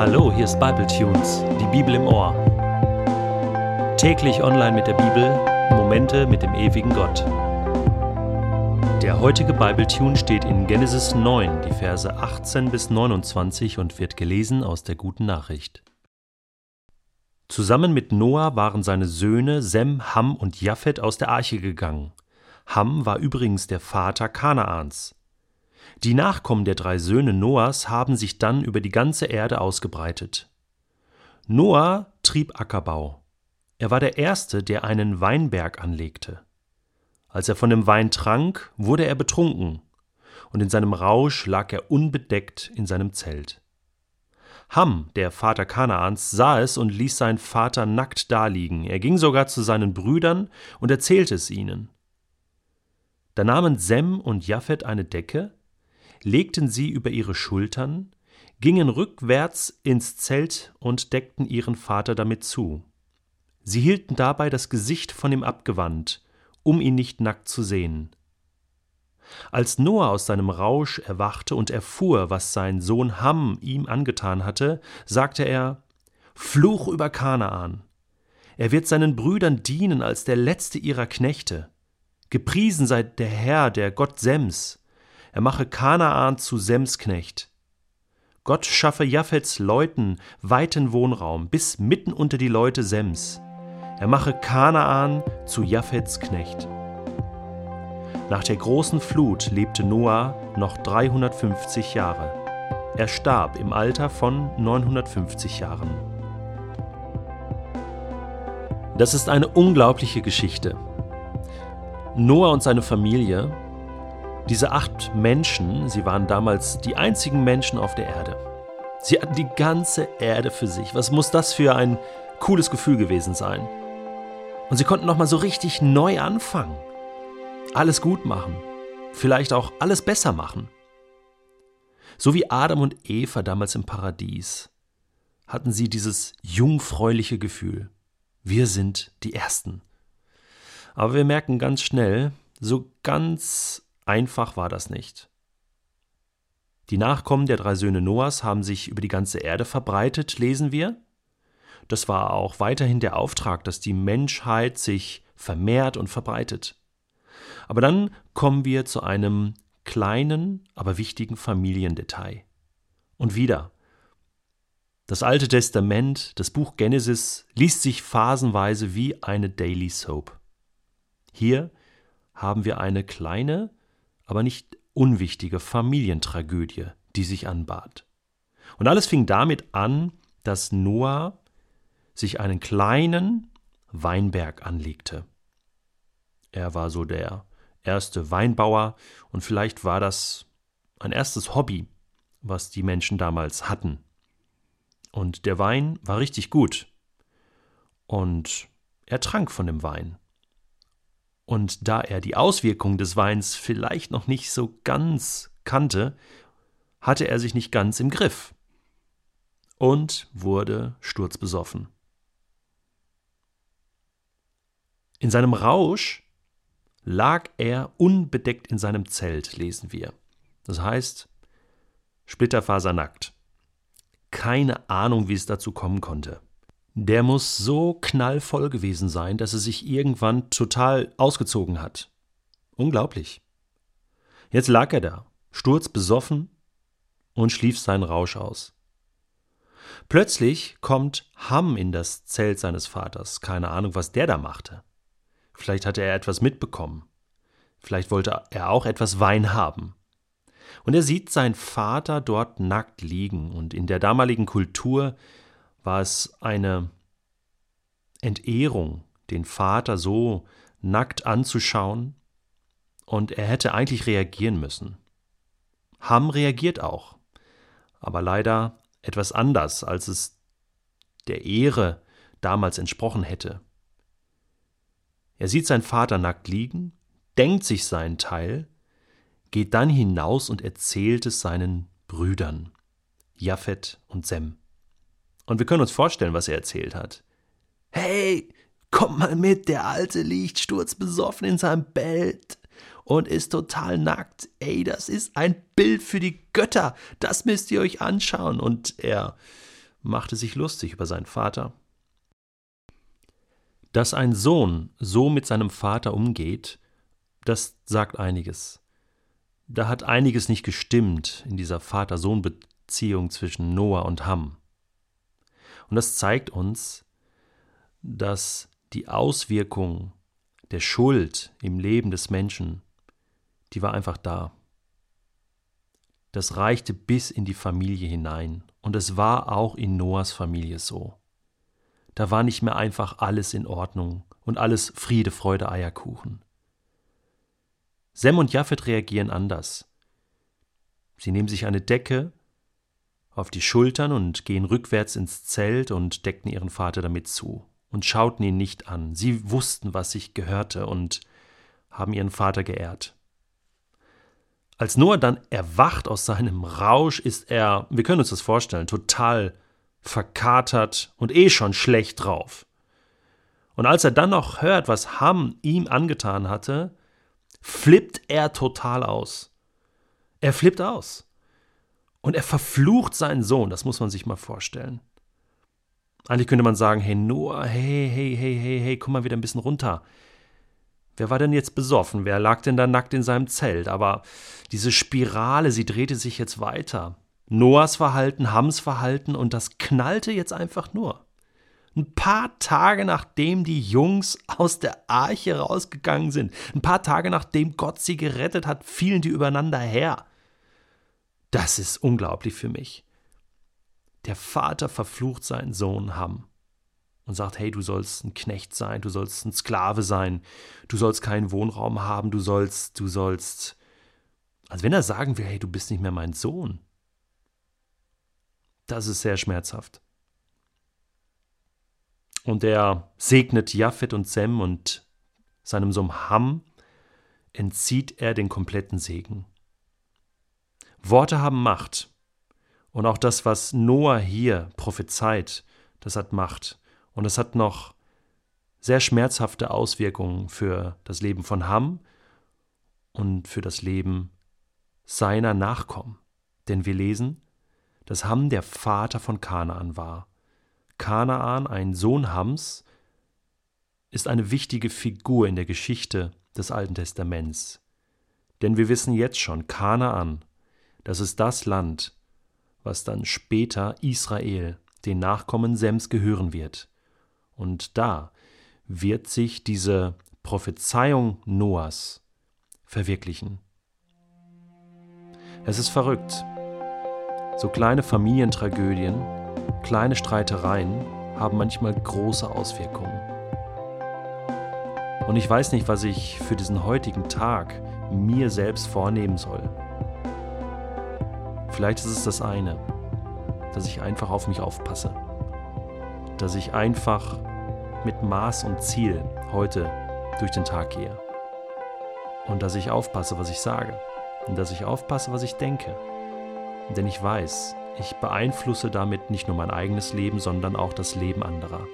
Hallo, hier ist Bible Tunes, die Bibel im Ohr. Täglich online mit der Bibel, Momente mit dem ewigen Gott. Der heutige Bible Tune steht in Genesis 9, die Verse 18 bis 29 und wird gelesen aus der guten Nachricht. Zusammen mit Noah waren seine Söhne Sem, Ham und Japhet aus der Arche gegangen. Ham war übrigens der Vater Kanaans. Die Nachkommen der drei Söhne Noahs haben sich dann über die ganze Erde ausgebreitet. Noah trieb Ackerbau. Er war der Erste, der einen Weinberg anlegte. Als er von dem Wein trank, wurde er betrunken, und in seinem Rausch lag er unbedeckt in seinem Zelt. Ham, der Vater Kanaans, sah es und ließ seinen Vater nackt daliegen. Er ging sogar zu seinen Brüdern und erzählte es ihnen. Da nahmen Sem und Japhet eine Decke, legten sie über ihre Schultern, gingen rückwärts ins Zelt und deckten ihren Vater damit zu. Sie hielten dabei das Gesicht von ihm abgewandt, um ihn nicht nackt zu sehen. Als Noah aus seinem Rausch erwachte und erfuhr, was sein Sohn Ham ihm angetan hatte, sagte er Fluch über Kanaan. Er wird seinen Brüdern dienen als der letzte ihrer Knechte. Gepriesen sei der Herr, der Gott Sems. Er mache Kanaan zu Sems Knecht. Gott schaffe Japhets Leuten weiten Wohnraum bis mitten unter die Leute Sems. Er mache Kanaan zu Japhets Knecht. Nach der großen Flut lebte Noah noch 350 Jahre. Er starb im Alter von 950 Jahren. Das ist eine unglaubliche Geschichte. Noah und seine Familie, diese acht Menschen, sie waren damals die einzigen Menschen auf der Erde. Sie hatten die ganze Erde für sich. Was muss das für ein cooles Gefühl gewesen sein? Und sie konnten nochmal so richtig neu anfangen alles gut machen, vielleicht auch alles besser machen. So wie Adam und Eva damals im Paradies hatten sie dieses jungfräuliche Gefühl. Wir sind die Ersten. Aber wir merken ganz schnell, so ganz einfach war das nicht. Die Nachkommen der drei Söhne Noahs haben sich über die ganze Erde verbreitet, lesen wir. Das war auch weiterhin der Auftrag, dass die Menschheit sich vermehrt und verbreitet. Aber dann kommen wir zu einem kleinen, aber wichtigen Familiendetail. Und wieder, das Alte Testament, das Buch Genesis, liest sich phasenweise wie eine Daily Soap. Hier haben wir eine kleine, aber nicht unwichtige Familientragödie, die sich anbahnt. Und alles fing damit an, dass Noah sich einen kleinen Weinberg anlegte. Er war so der erste Weinbauer und vielleicht war das ein erstes Hobby, was die Menschen damals hatten. Und der Wein war richtig gut. Und er trank von dem Wein. Und da er die Auswirkungen des Weins vielleicht noch nicht so ganz kannte, hatte er sich nicht ganz im Griff und wurde sturzbesoffen. In seinem Rausch lag er unbedeckt in seinem Zelt, lesen wir. Das heißt, splitterfasernackt. Keine Ahnung, wie es dazu kommen konnte. Der muss so knallvoll gewesen sein, dass er sich irgendwann total ausgezogen hat. Unglaublich. Jetzt lag er da, sturzbesoffen und schlief seinen Rausch aus. Plötzlich kommt Ham in das Zelt seines Vaters. Keine Ahnung, was der da machte. Vielleicht hatte er etwas mitbekommen. Vielleicht wollte er auch etwas Wein haben. Und er sieht seinen Vater dort nackt liegen, und in der damaligen Kultur war es eine Entehrung, den Vater so nackt anzuschauen, und er hätte eigentlich reagieren müssen. Ham reagiert auch, aber leider etwas anders, als es der Ehre damals entsprochen hätte. Er sieht seinen Vater nackt liegen, denkt sich seinen Teil, geht dann hinaus und erzählt es seinen Brüdern, Japhet und Sem. Und wir können uns vorstellen, was er erzählt hat. Hey, kommt mal mit, der Alte liegt sturzbesoffen in seinem Bett und ist total nackt. Ey, das ist ein Bild für die Götter. Das müsst ihr euch anschauen. Und er machte sich lustig über seinen Vater. Dass ein Sohn so mit seinem Vater umgeht, das sagt einiges. Da hat einiges nicht gestimmt in dieser Vater-Sohn-Beziehung zwischen Noah und Ham. Und das zeigt uns, dass die Auswirkung der Schuld im Leben des Menschen, die war einfach da. Das reichte bis in die Familie hinein. Und es war auch in Noahs Familie so. Da war nicht mehr einfach alles in Ordnung und alles Friede, Freude, Eierkuchen. Sem und Japhet reagieren anders. Sie nehmen sich eine Decke auf die Schultern und gehen rückwärts ins Zelt und deckten ihren Vater damit zu und schauten ihn nicht an. Sie wussten, was sich gehörte und haben ihren Vater geehrt. Als Noah dann erwacht aus seinem Rausch, ist er, wir können uns das vorstellen, total verkatert und eh schon schlecht drauf. Und als er dann noch hört, was Ham ihm angetan hatte, flippt er total aus. Er flippt aus. Und er verflucht seinen Sohn, das muss man sich mal vorstellen. Eigentlich könnte man sagen, hey Noah, hey, hey, hey, hey, hey, komm mal wieder ein bisschen runter. Wer war denn jetzt besoffen? Wer lag denn da nackt in seinem Zelt? Aber diese Spirale, sie drehte sich jetzt weiter. Noahs Verhalten, Hams Verhalten und das knallte jetzt einfach nur. Ein paar Tage nachdem die Jungs aus der Arche rausgegangen sind, ein paar Tage nachdem Gott sie gerettet hat, fielen die übereinander her. Das ist unglaublich für mich. Der Vater verflucht seinen Sohn Ham und sagt, hey, du sollst ein Knecht sein, du sollst ein Sklave sein, du sollst keinen Wohnraum haben, du sollst, du sollst. Als wenn er sagen will, hey, du bist nicht mehr mein Sohn. Das ist sehr schmerzhaft. Und er segnet Japhet und Sem und seinem Sohn Ham entzieht er den kompletten Segen. Worte haben Macht. Und auch das, was Noah hier prophezeit, das hat Macht. Und es hat noch sehr schmerzhafte Auswirkungen für das Leben von Ham und für das Leben seiner Nachkommen. Denn wir lesen, dass Ham der Vater von Kanaan war. Kanaan, ein Sohn Hams, ist eine wichtige Figur in der Geschichte des Alten Testaments. Denn wir wissen jetzt schon, Kanaan, das ist das Land, was dann später Israel, den Nachkommen Sems, gehören wird. Und da wird sich diese Prophezeiung Noahs verwirklichen. Es ist verrückt. So kleine Familientragödien, kleine Streitereien haben manchmal große Auswirkungen. Und ich weiß nicht, was ich für diesen heutigen Tag mir selbst vornehmen soll. Vielleicht ist es das eine, dass ich einfach auf mich aufpasse, dass ich einfach mit Maß und Ziel heute durch den Tag gehe. Und dass ich aufpasse, was ich sage. Und dass ich aufpasse, was ich denke. Denn ich weiß, ich beeinflusse damit nicht nur mein eigenes Leben, sondern auch das Leben anderer.